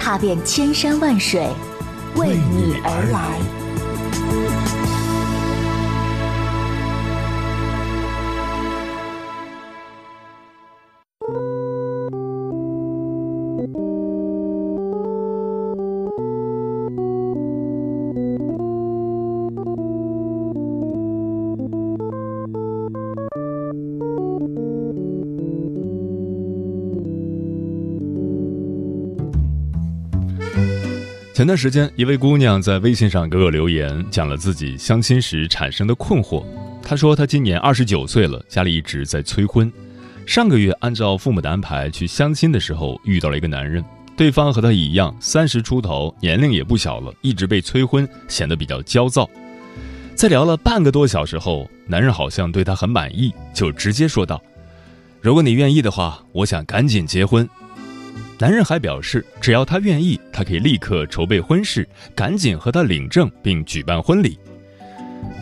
踏遍千山万水，为你而来。前段时间，一位姑娘在微信上给我留言，讲了自己相亲时产生的困惑。她说，她今年二十九岁了，家里一直在催婚。上个月按照父母的安排去相亲的时候，遇到了一个男人，对方和她一样三十出头，年龄也不小了，一直被催婚，显得比较焦躁。在聊了半个多小时后，男人好像对她很满意，就直接说道：“如果你愿意的话，我想赶紧结婚。”男人还表示，只要他愿意，他可以立刻筹备婚事，赶紧和他领证并举办婚礼。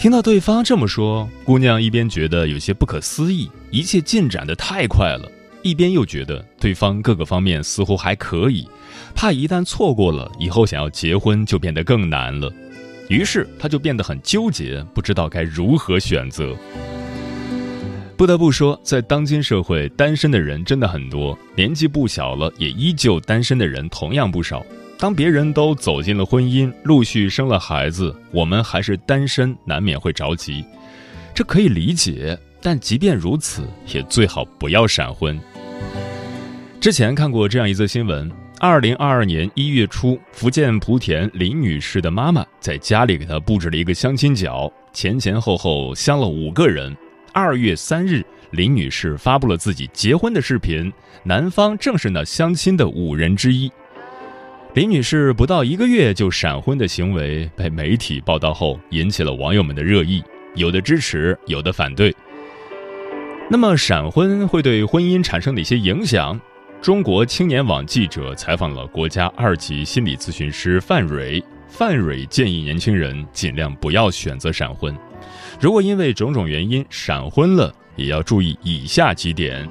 听到对方这么说，姑娘一边觉得有些不可思议，一切进展的太快了，一边又觉得对方各个方面似乎还可以，怕一旦错过了，以后想要结婚就变得更难了。于是她就变得很纠结，不知道该如何选择。不得不说，在当今社会，单身的人真的很多，年纪不小了也依旧单身的人同样不少。当别人都走进了婚姻，陆续生了孩子，我们还是单身，难免会着急。这可以理解，但即便如此，也最好不要闪婚。之前看过这样一则新闻：二零二二年一月初，福建莆田林女士的妈妈在家里给她布置了一个相亲角，前前后后相了五个人。二月三日，林女士发布了自己结婚的视频，男方正是那相亲的五人之一。林女士不到一个月就闪婚的行为被媒体报道后，引起了网友们的热议，有的支持，有的反对。那么，闪婚会对婚姻产生哪些影响？中国青年网记者采访了国家二级心理咨询师范蕊，范蕊建议年轻人尽量不要选择闪婚。如果因为种种原因闪婚了，也要注意以下几点：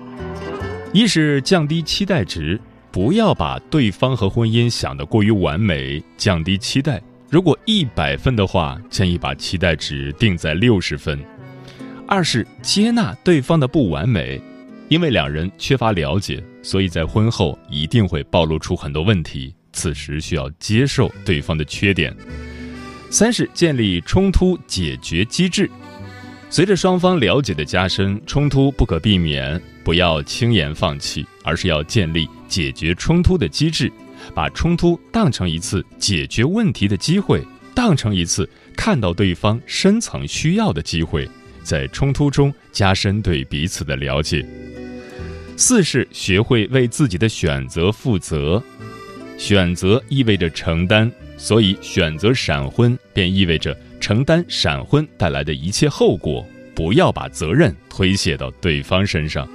一是降低期待值，不要把对方和婚姻想得过于完美，降低期待。如果一百分的话，建议把期待值定在六十分。二是接纳对方的不完美，因为两人缺乏了解，所以在婚后一定会暴露出很多问题，此时需要接受对方的缺点。三是建立冲突解决机制，随着双方了解的加深，冲突不可避免，不要轻言放弃，而是要建立解决冲突的机制，把冲突当成一次解决问题的机会，当成一次看到对方深层需要的机会，在冲突中加深对彼此的了解。四是学会为自己的选择负责，选择意味着承担。所以，选择闪婚便意味着承担闪婚带来的一切后果，不要把责任推卸到对方身上。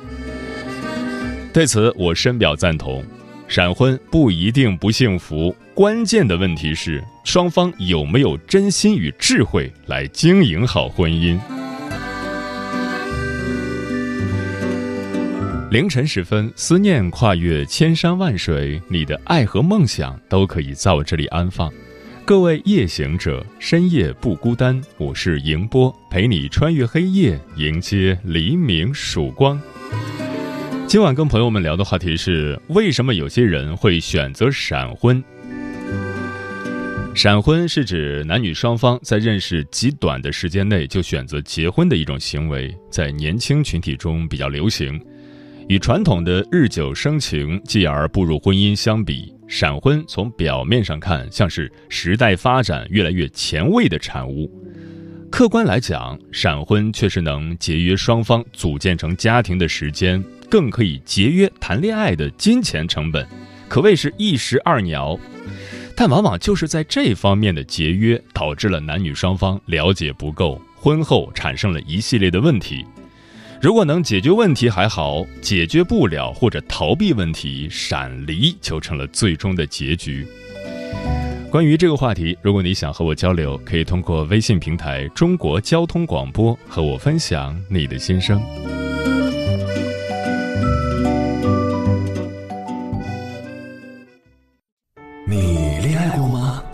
对此，我深表赞同。闪婚不一定不幸福，关键的问题是双方有没有真心与智慧来经营好婚姻。凌晨时分，思念跨越千山万水，你的爱和梦想都可以在我这里安放。各位夜行者，深夜不孤单，我是迎波，陪你穿越黑夜，迎接黎明曙光。今晚跟朋友们聊的话题是：为什么有些人会选择闪婚？闪婚是指男女双方在认识极短的时间内就选择结婚的一种行为，在年轻群体中比较流行。与传统的日久生情继而步入婚姻相比，闪婚从表面上看像是时代发展越来越前卫的产物。客观来讲，闪婚确实能节约双方组建成家庭的时间，更可以节约谈恋爱的金钱成本，可谓是一石二鸟。但往往就是在这方面的节约，导致了男女双方了解不够，婚后产生了一系列的问题。如果能解决问题还好，解决不了或者逃避问题，闪离就成了最终的结局。关于这个话题，如果你想和我交流，可以通过微信平台“中国交通广播”和我分享你的心声。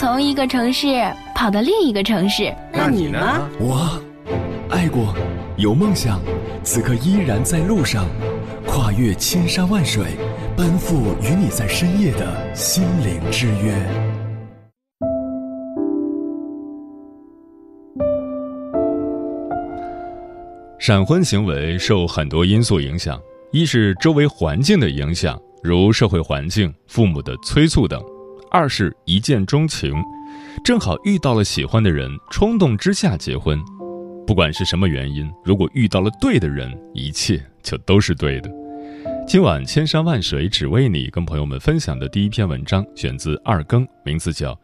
从一个城市跑到另一个城市。那你呢？我爱过，有梦想，此刻依然在路上，跨越千山万水，奔赴与你在深夜的心灵之约。闪婚行为受很多因素影响，一是周围环境的影响，如社会环境、父母的催促等；二是一见钟情，正好遇到了喜欢的人，冲动之下结婚。不管是什么原因，如果遇到了对的人，一切就都是对的。今晚千山万水只为你，跟朋友们分享的第一篇文章选自二更，名字叫《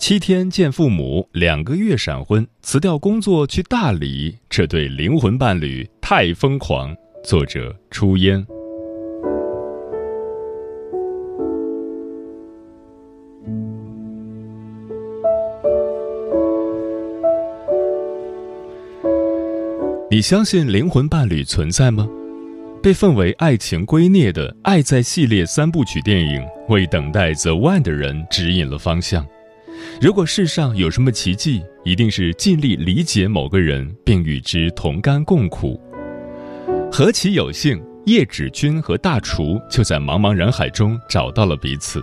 七天见父母，两个月闪婚，辞掉工作去大理，这对灵魂伴侣太疯狂》，作者初烟。你相信灵魂伴侣存在吗？被奉为爱情圭臬的《爱在》系列三部曲电影，为等待 The One 的人指引了方向。如果世上有什么奇迹，一定是尽力理解某个人，并与之同甘共苦。何其有幸，叶芷君和大厨就在茫茫人海中找到了彼此。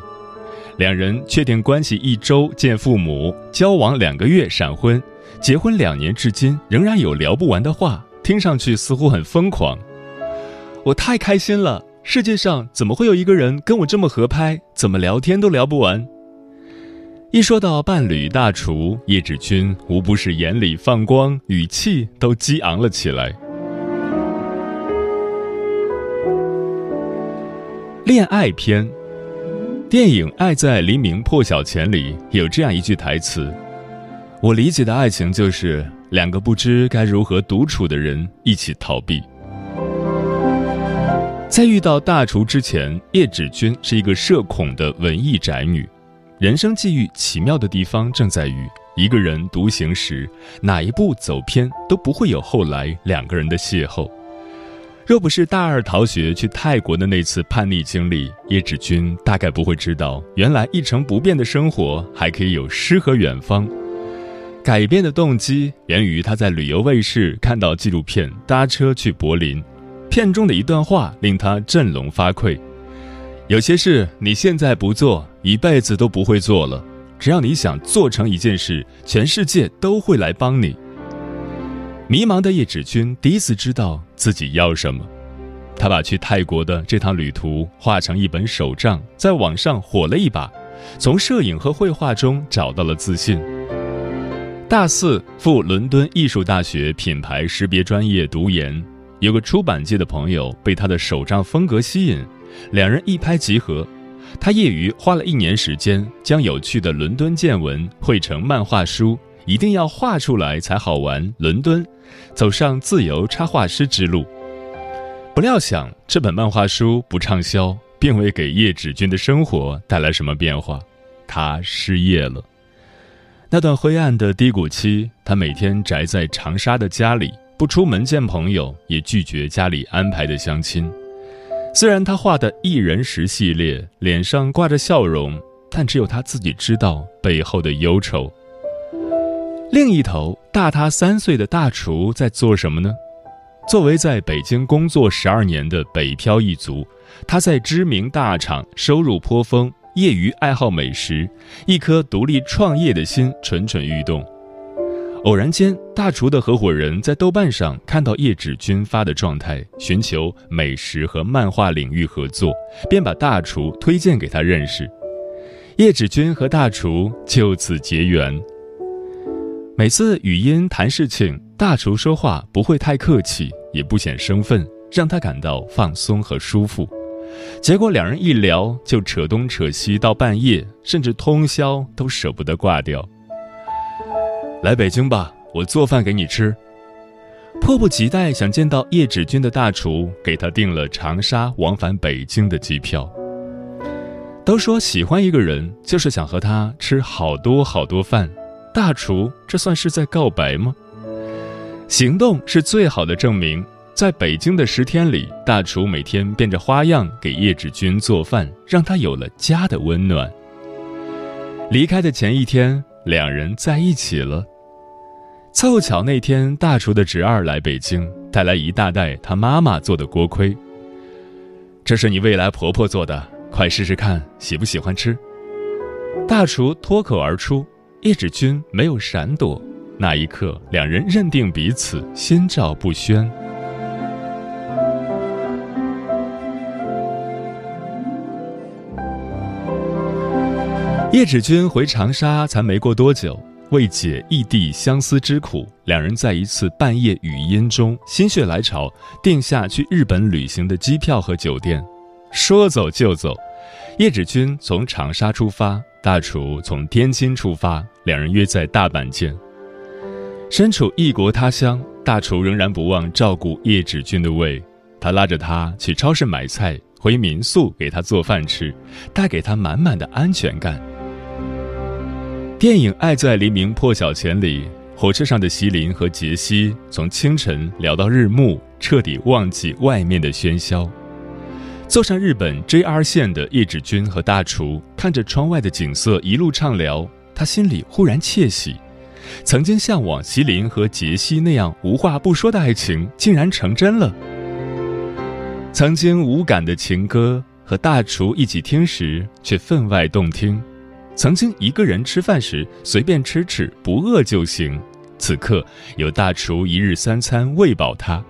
两人确定关系一周见父母，交往两个月闪婚。结婚两年至今，仍然有聊不完的话，听上去似乎很疯狂。我太开心了，世界上怎么会有一个人跟我这么合拍？怎么聊天都聊不完。一说到伴侣大厨叶芷君，无不是眼里放光，语气都激昂了起来。恋爱篇，电影《爱在黎明破晓前》里有这样一句台词。我理解的爱情就是两个不知该如何独处的人一起逃避。在遇到大厨之前，叶芷君是一个社恐的文艺宅女。人生际遇奇妙的地方正在于，一个人独行时，哪一步走偏都不会有后来两个人的邂逅。若不是大二逃学去泰国的那次叛逆经历，叶芷君大概不会知道，原来一成不变的生活还可以有诗和远方。改变的动机源于他在旅游卫视看到纪录片《搭车去柏林》，片中的一段话令他振聋发聩：“有些事你现在不做，一辈子都不会做了。只要你想做成一件事，全世界都会来帮你。”迷茫的叶芷君第一次知道自己要什么，他把去泰国的这趟旅途画成一本手账，在网上火了一把，从摄影和绘画中找到了自信。大四赴伦敦艺术大学品牌识别专业读研，有个出版界的朋友被他的手账风格吸引，两人一拍即合。他业余花了一年时间，将有趣的伦敦见闻绘成漫画书，一定要画出来才好玩。伦敦，走上自由插画师之路。不料想这本漫画书不畅销，并未给叶芷君的生活带来什么变化，他失业了。那段灰暗的低谷期，他每天宅在长沙的家里，不出门见朋友，也拒绝家里安排的相亲。虽然他画的一人食系列脸上挂着笑容，但只有他自己知道背后的忧愁。另一头，大他三岁的大厨在做什么呢？作为在北京工作十二年的北漂一族，他在知名大厂收入颇丰。业余爱好美食，一颗独立创业的心蠢蠢欲动。偶然间，大厨的合伙人在豆瓣上看到叶芷君发的状态，寻求美食和漫画领域合作，便把大厨推荐给他认识。叶芷君和大厨就此结缘。每次语音谈事情，大厨说话不会太客气，也不显生分，让他感到放松和舒服。结果两人一聊就扯东扯西到半夜，甚至通宵都舍不得挂掉。来北京吧，我做饭给你吃。迫不及待想见到叶芷君的大厨，给他订了长沙往返北京的机票。都说喜欢一个人就是想和他吃好多好多饭，大厨这算是在告白吗？行动是最好的证明。在北京的十天里，大厨每天变着花样给叶芷君做饭，让他有了家的温暖。离开的前一天，两人在一起了。凑巧那天，大厨的侄儿来北京，带来一大袋他妈妈做的锅盔。这是你未来婆婆做的，快试试看，喜不喜欢吃？大厨脱口而出，叶芷君没有闪躲。那一刻，两人认定彼此，心照不宣。叶芷君回长沙才没过多久。为解异地相思之苦，两人在一次半夜语音中心血来潮，定下去日本旅行的机票和酒店。说走就走，叶芷君从长沙出发，大厨从天津出发，两人约在大阪见。身处异国他乡，大厨仍然不忘照顾叶芷君的胃，他拉着她去超市买菜，回民宿给她做饭吃，带给她满满的安全感。电影《爱在黎明破晓前》里，火车上的席琳和杰西从清晨聊到日暮，彻底忘记外面的喧嚣。坐上日本 JR 线的叶芷君和大厨看着窗外的景色一路畅聊，他心里忽然窃喜，曾经向往席琳和杰西那样无话不说的爱情竟然成真了。曾经无感的情歌和大厨一起听时，却分外动听。曾经一个人吃饭时随便吃吃不饿就行，此刻有大厨一日三餐喂饱他。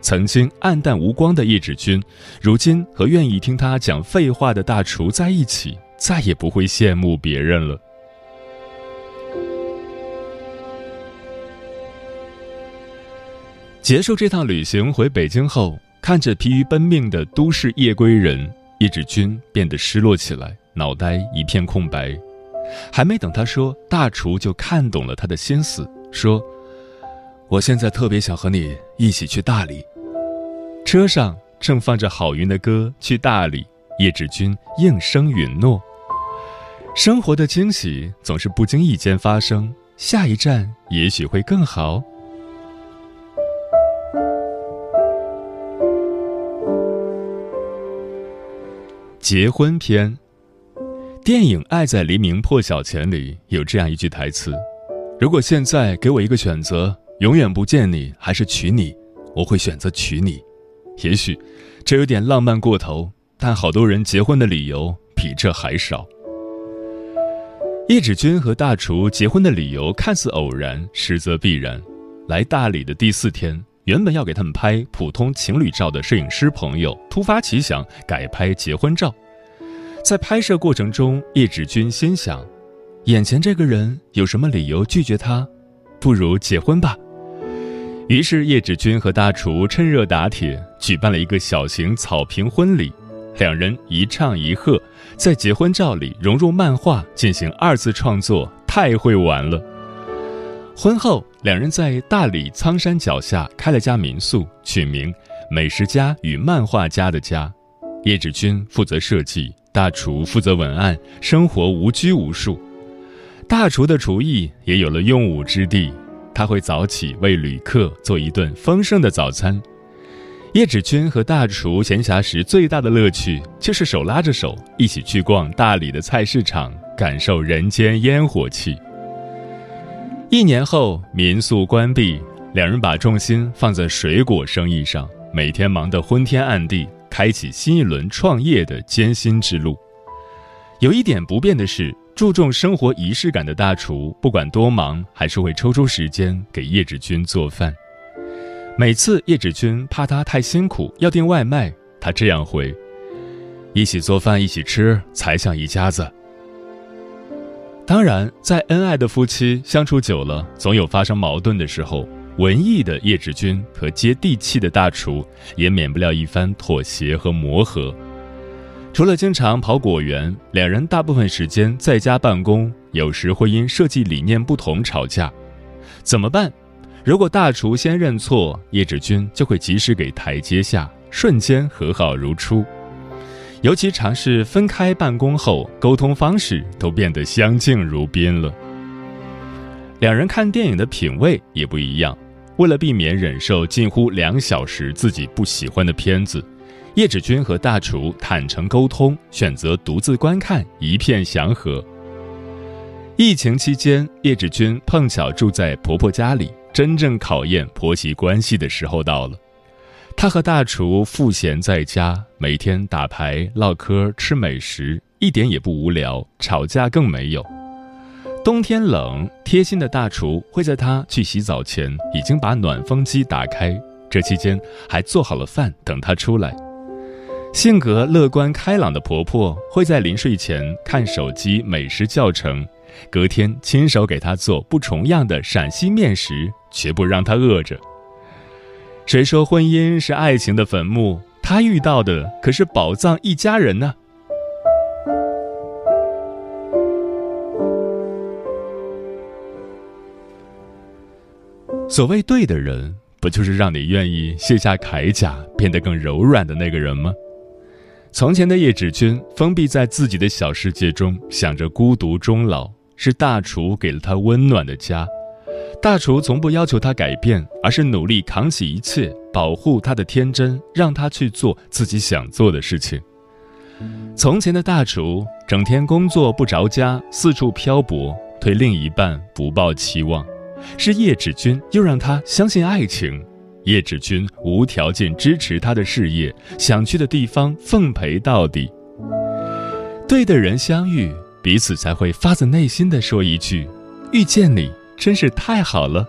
曾经暗淡无光的叶芷君，如今和愿意听他讲废话的大厨在一起，再也不会羡慕别人了。结束这趟旅行回北京后，看着疲于奔命的都市夜归人，叶芷君变得失落起来。脑袋一片空白，还没等他说，大厨就看懂了他的心思，说：“我现在特别想和你一起去大理。”车上正放着郝云的歌，《去大理》，叶志军应声允诺。生活的惊喜总是不经意间发生，下一站也许会更好。结婚篇。电影《爱在黎明破晓前》里有这样一句台词：“如果现在给我一个选择，永远不见你还是娶你，我会选择娶你。”也许这有点浪漫过头，但好多人结婚的理由比这还少。叶芷君和大厨结婚的理由看似偶然，实则必然。来大理的第四天，原本要给他们拍普通情侣照的摄影师朋友突发奇想，改拍结婚照。在拍摄过程中，叶芷君心想：眼前这个人有什么理由拒绝他？不如结婚吧。于是，叶芷君和大厨趁热打铁，举办了一个小型草坪婚礼。两人一唱一和，在结婚照里融入漫画，进行二次创作，太会玩了。婚后，两人在大理苍山脚下开了家民宿，取名“美食家与漫画家的家”。叶芷君负责设计。大厨负责文案，生活无拘无束。大厨的厨艺也有了用武之地，他会早起为旅客做一顿丰盛的早餐。叶芷君和大厨闲暇时最大的乐趣，就是手拉着手一起去逛大理的菜市场，感受人间烟火气。一年后，民宿关闭，两人把重心放在水果生意上，每天忙得昏天暗地。开启新一轮创业的艰辛之路。有一点不变的是，注重生活仪式感的大厨，不管多忙，还是会抽出时间给叶芷君做饭。每次叶芷君怕他太辛苦，要订外卖，他这样回：“一起做饭，一起吃，才像一家子。”当然，在恩爱的夫妻相处久了，总有发生矛盾的时候。文艺的叶志军和接地气的大厨也免不了一番妥协和磨合。除了经常跑果园，两人大部分时间在家办公，有时会因设计理念不同吵架。怎么办？如果大厨先认错，叶志军就会及时给台阶下，瞬间和好如初。尤其尝试分开办公后，沟通方式都变得相敬如宾了。两人看电影的品味也不一样，为了避免忍受近乎两小时自己不喜欢的片子。叶芷君和大厨坦诚沟通，选择独自观看，一片祥和。疫情期间，叶芷君碰巧住在婆婆家里，真正考验婆媳关系的时候到了。她和大厨赋闲在家，每天打牌、唠嗑、吃美食，一点也不无聊，吵架更没有。冬天冷，贴心的大厨会在她去洗澡前已经把暖风机打开，这期间还做好了饭等她出来。性格乐观开朗的婆婆会在临睡前看手机美食教程，隔天亲手给她做不重样的陕西面食，绝不让她饿着。谁说婚姻是爱情的坟墓？她遇到的可是宝藏一家人呢。所谓对的人，不就是让你愿意卸下铠甲，变得更柔软的那个人吗？从前的叶芷君封闭在自己的小世界中，想着孤独终老。是大厨给了她温暖的家，大厨从不要求她改变，而是努力扛起一切，保护她的天真，让她去做自己想做的事情。从前的大厨整天工作不着家，四处漂泊，对另一半不抱期望。是叶芷君又让他相信爱情。叶芷君无条件支持他的事业，想去的地方奉陪到底。对的人相遇，彼此才会发自内心的说一句：“遇见你真是太好了。”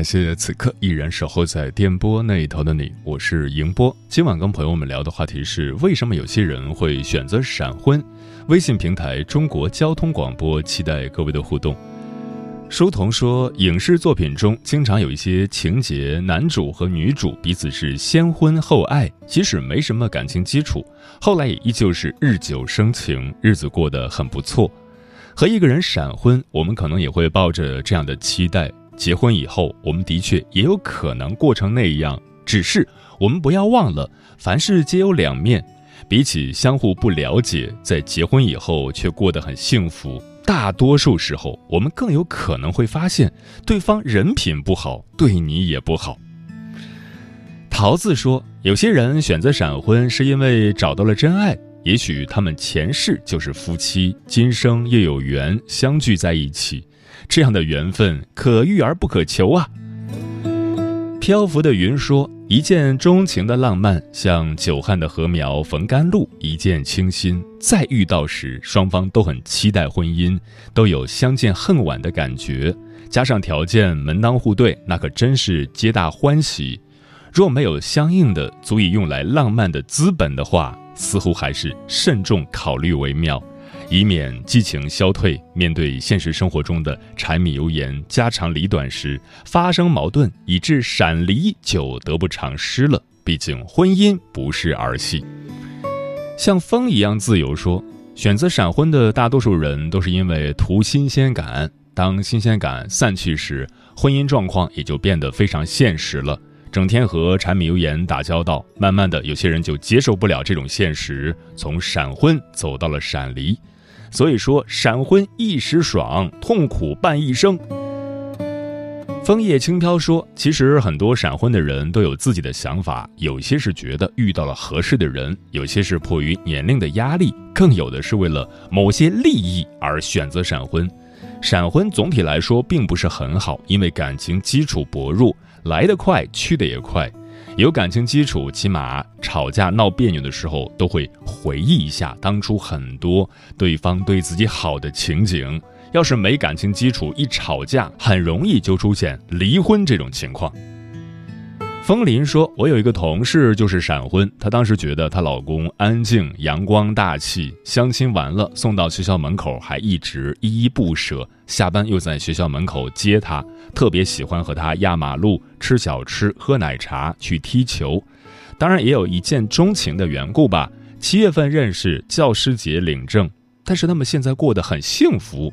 感谢此刻依然守候在电波那一头的你，我是迎波。今晚跟朋友们聊的话题是：为什么有些人会选择闪婚？微信平台中国交通广播，期待各位的互动。书童说，影视作品中经常有一些情节，男主和女主彼此是先婚后爱，即使没什么感情基础，后来也依旧是日久生情，日子过得很不错。和一个人闪婚，我们可能也会抱着这样的期待。结婚以后，我们的确也有可能过成那样，只是我们不要忘了，凡事皆有两面。比起相互不了解，在结婚以后却过得很幸福，大多数时候，我们更有可能会发现对方人品不好，对你也不好。桃子说，有些人选择闪婚是因为找到了真爱，也许他们前世就是夫妻，今生又有缘相聚在一起。这样的缘分可遇而不可求啊！漂浮的云说：“一见钟情的浪漫，像久旱的禾苗逢甘露，一见倾心。再遇到时，双方都很期待婚姻，都有相见恨晚的感觉。加上条件门当户对，那可真是皆大欢喜。若没有相应的足以用来浪漫的资本的话，似乎还是慎重考虑为妙。”以免激情消退，面对现实生活中的柴米油盐、家长里短时发生矛盾，以致闪离就得不偿失了。毕竟婚姻不是儿戏。像风一样自由说，选择闪婚的大多数人都是因为图新鲜感。当新鲜感散去时，婚姻状况也就变得非常现实了。整天和柴米油盐打交道，慢慢的，有些人就接受不了这种现实，从闪婚走到了闪离。所以说，闪婚一时爽，痛苦伴一生。枫叶轻飘说：“其实很多闪婚的人都有自己的想法，有些是觉得遇到了合适的人，有些是迫于年龄的压力，更有的是为了某些利益而选择闪婚。闪婚总体来说并不是很好，因为感情基础薄弱。”来得快，去得也快。有感情基础，起码吵架闹别扭的时候，都会回忆一下当初很多对方对自己好的情景。要是没感情基础，一吵架，很容易就出现离婚这种情况。风林说：“我有一个同事就是闪婚，她当时觉得她老公安静、阳光、大气，相亲完了送到学校门口还一直依依不舍，下班又在学校门口接她，特别喜欢和她压马路、吃小吃、喝奶茶、去踢球，当然也有一见钟情的缘故吧。七月份认识，教师节领证，但是他们现在过得很幸福。”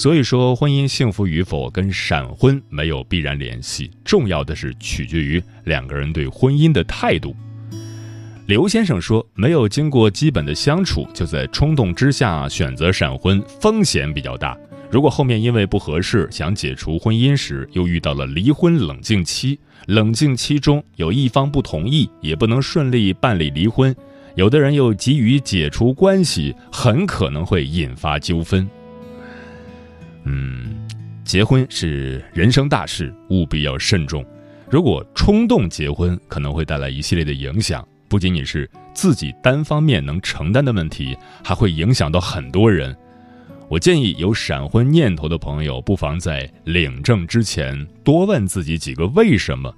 所以说，婚姻幸福与否跟闪婚没有必然联系，重要的是取决于两个人对婚姻的态度。刘先生说，没有经过基本的相处，就在冲动之下选择闪婚，风险比较大。如果后面因为不合适想解除婚姻时，又遇到了离婚冷静期，冷静期中有一方不同意，也不能顺利办理离婚，有的人又急于解除关系，很可能会引发纠纷。嗯，结婚是人生大事，务必要慎重。如果冲动结婚，可能会带来一系列的影响，不仅仅是自己单方面能承担的问题，还会影响到很多人。我建议有闪婚念头的朋友，不妨在领证之前多问自己几个为什么。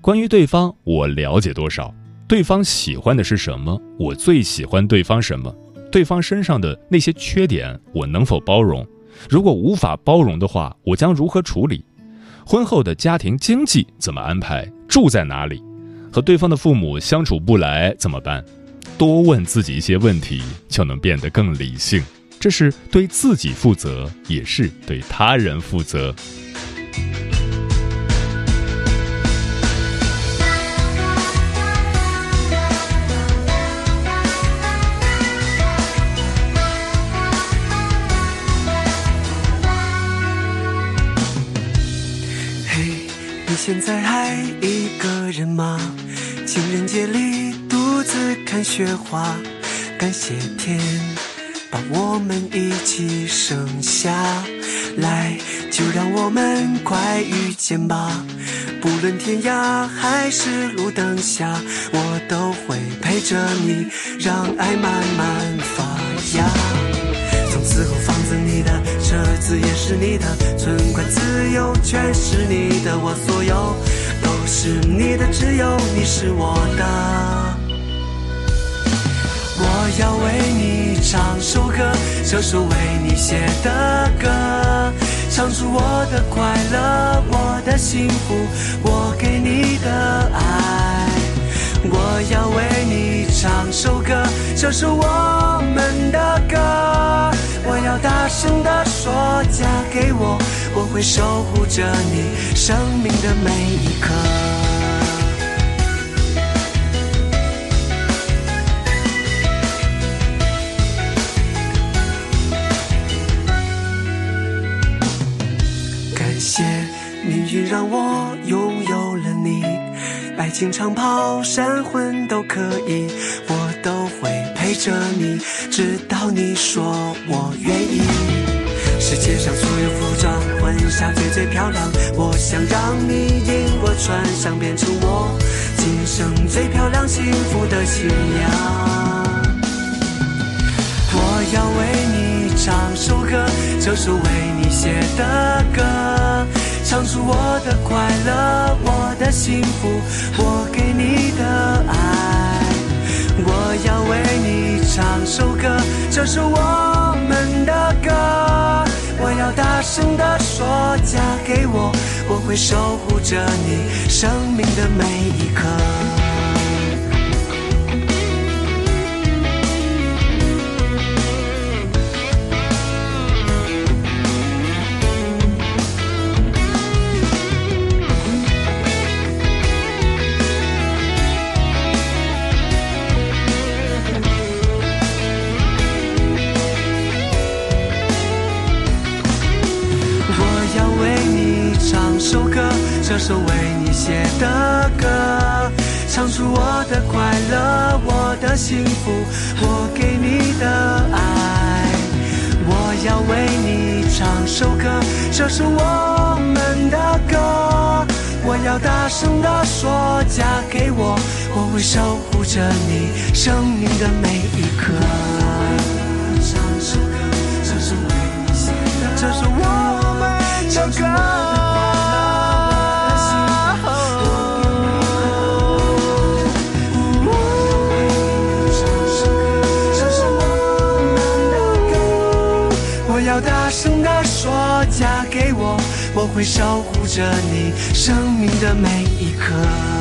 关于对方，我了解多少？对方喜欢的是什么？我最喜欢对方什么？对方身上的那些缺点，我能否包容？如果无法包容的话，我将如何处理？婚后的家庭经济怎么安排？住在哪里？和对方的父母相处不来怎么办？多问自己一些问题，就能变得更理性。这是对自己负责，也是对他人负责。现在还一个人吗？情人节里独自看雪花，感谢天把我们一起生下来，就让我们快遇见吧。不论天涯还是路灯下，我都会陪着你，让爱慢慢发芽。从此后房子你的。也是你的，存款自由全是你的，我所有都是你的，只有你是我的。我要为你唱首歌，这首为你写的歌，唱出我的快乐，我的幸福，我给你的爱。我要为你唱首歌，这首我们的歌。我，会守护着你生命的每一刻。感谢命运让我拥有了你，爱情长跑、闪婚都可以，我都会。陪着你，直到你说我愿意。世界上所有服装、婚纱最最漂亮，我想让你引我穿上，变成我今生最漂亮幸福的新娘。我要为你唱首歌，这首为你写的歌，唱出我的快乐，我的幸福，我给你的爱。我要为你唱首歌，这首我们的歌。要大声地说，嫁给我，我会守护着你生命的每一刻。这首为你写的歌，唱出我的快乐，我的幸福，我给你的爱。我要为你唱首歌，这是我们的歌。我要大声地说，嫁给我，我会守护着你生命的每一刻。唱首歌，这是为你写的，这是我们的歌。嫁给我，我会守护着你生命的每一刻。